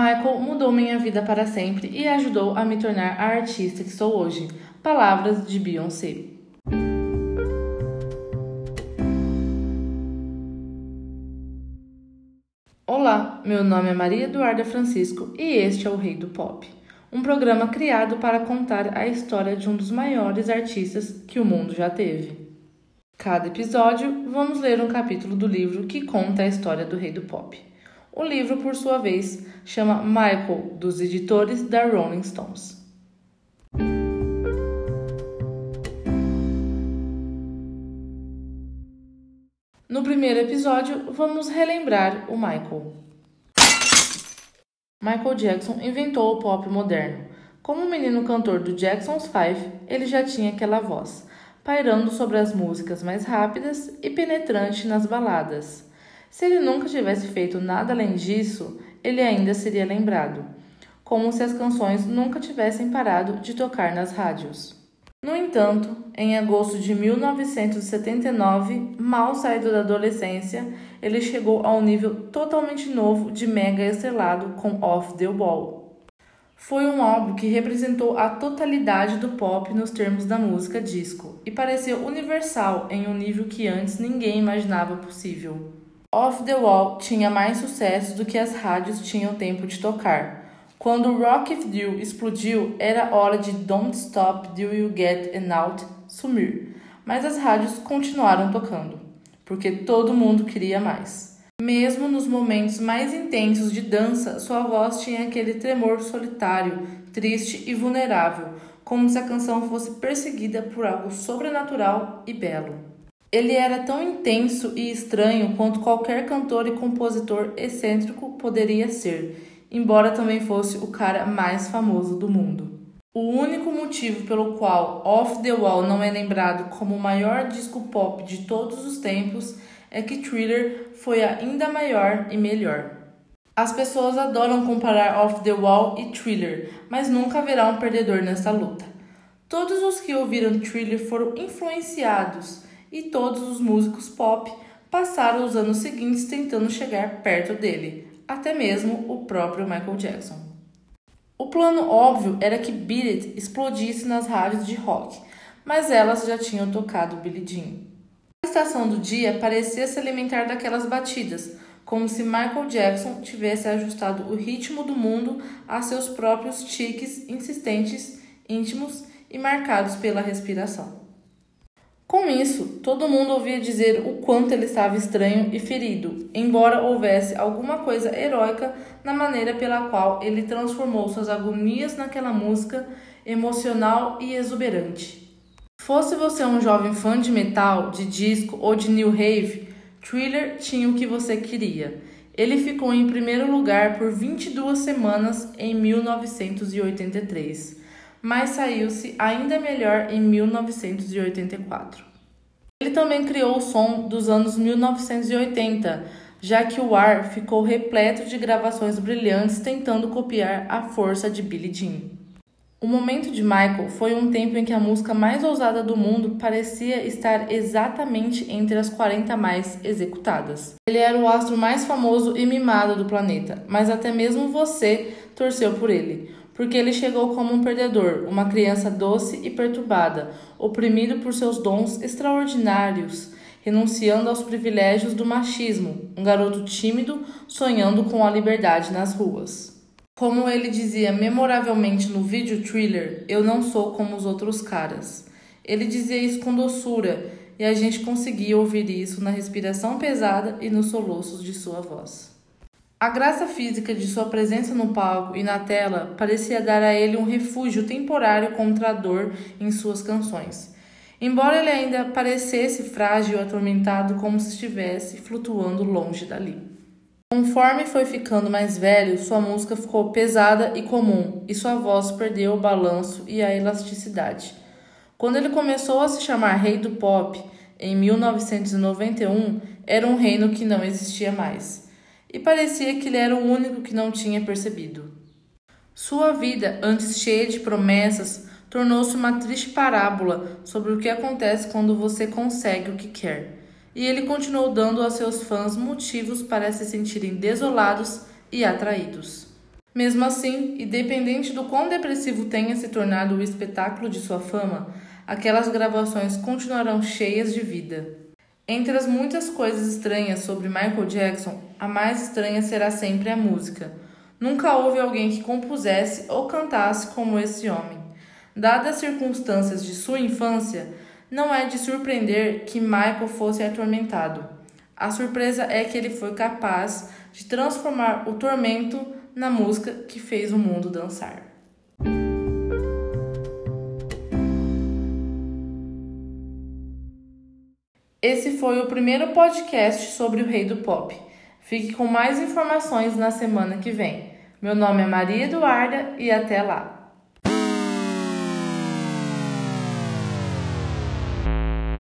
Michael mudou minha vida para sempre e ajudou a me tornar a artista que sou hoje. Palavras de Beyoncé. Olá, meu nome é Maria Eduarda Francisco e este é o Rei do Pop, um programa criado para contar a história de um dos maiores artistas que o mundo já teve. Cada episódio, vamos ler um capítulo do livro que conta a história do Rei do Pop. O livro, por sua vez, chama Michael, dos editores da Rolling Stones. No primeiro episódio, vamos relembrar o Michael. Michael Jackson inventou o pop moderno. Como menino cantor do Jackson's Five, ele já tinha aquela voz, pairando sobre as músicas mais rápidas e penetrante nas baladas. Se ele nunca tivesse feito nada além disso, ele ainda seria lembrado, como se as canções nunca tivessem parado de tocar nas rádios. No entanto, em agosto de 1979, mal saído da adolescência, ele chegou a um nível totalmente novo de mega estrelado com Off the Wall. Foi um álbum que representou a totalidade do pop nos termos da música disco e pareceu universal em um nível que antes ninguém imaginava possível. Off the Wall tinha mais sucesso do que as rádios tinham tempo de tocar. Quando Rock If You explodiu, era hora de Don't Stop Do You Get An Out sumir, mas as rádios continuaram tocando, porque todo mundo queria mais. Mesmo nos momentos mais intensos de dança, sua voz tinha aquele tremor solitário, triste e vulnerável, como se a canção fosse perseguida por algo sobrenatural e belo. Ele era tão intenso e estranho quanto qualquer cantor e compositor excêntrico poderia ser, embora também fosse o cara mais famoso do mundo. O único motivo pelo qual Off the Wall não é lembrado como o maior disco pop de todos os tempos é que Thriller foi ainda maior e melhor. As pessoas adoram comparar Off the Wall e Thriller, mas nunca haverá um perdedor nessa luta. Todos os que ouviram Thriller foram influenciados e todos os músicos pop passaram os anos seguintes tentando chegar perto dele, até mesmo o próprio Michael Jackson. O plano óbvio era que Beat It explodisse nas rádios de rock, mas elas já tinham tocado Billie Jean. A estação do dia parecia se alimentar daquelas batidas, como se Michael Jackson tivesse ajustado o ritmo do mundo a seus próprios tiques insistentes, íntimos e marcados pela respiração. Com isso, todo mundo ouvia dizer o quanto ele estava estranho e ferido, embora houvesse alguma coisa heróica na maneira pela qual ele transformou suas agonias naquela música emocional e exuberante. Fosse você um jovem fã de metal, de disco ou de new wave, Thriller tinha o que você queria. Ele ficou em primeiro lugar por 22 semanas em 1983 mas saiu-se ainda melhor em 1984. Ele também criou o som dos anos 1980, já que o ar ficou repleto de gravações brilhantes tentando copiar a força de Billie Jean. O momento de Michael foi um tempo em que a música mais ousada do mundo parecia estar exatamente entre as 40 mais executadas. Ele era o astro mais famoso e mimado do planeta, mas até mesmo você torceu por ele porque ele chegou como um perdedor, uma criança doce e perturbada, oprimido por seus dons extraordinários, renunciando aos privilégios do machismo, um garoto tímido sonhando com a liberdade nas ruas. Como ele dizia memoravelmente no vídeo thriller, eu não sou como os outros caras. Ele dizia isso com doçura e a gente conseguia ouvir isso na respiração pesada e nos soluços de sua voz. A graça física de sua presença no palco e na tela parecia dar a ele um refúgio temporário contra a dor em suas canções. Embora ele ainda parecesse frágil e atormentado, como se estivesse flutuando longe dali. Conforme foi ficando mais velho, sua música ficou pesada e comum, e sua voz perdeu o balanço e a elasticidade. Quando ele começou a se chamar Rei do Pop, em 1991, era um reino que não existia mais e parecia que ele era o único que não tinha percebido. Sua vida, antes cheia de promessas, tornou-se uma triste parábola sobre o que acontece quando você consegue o que quer. E ele continuou dando a seus fãs motivos para se sentirem desolados e atraídos. Mesmo assim, independente do quão depressivo tenha se tornado o espetáculo de sua fama, aquelas gravações continuarão cheias de vida. Entre as muitas coisas estranhas sobre Michael Jackson, a mais estranha será sempre a música. Nunca houve alguém que compusesse ou cantasse como esse homem. Dadas as circunstâncias de sua infância, não é de surpreender que Michael fosse atormentado. A surpresa é que ele foi capaz de transformar o tormento na música que fez o mundo dançar. Esse foi o primeiro podcast sobre o Rei do Pop. Fique com mais informações na semana que vem. Meu nome é Maria Eduarda e até lá!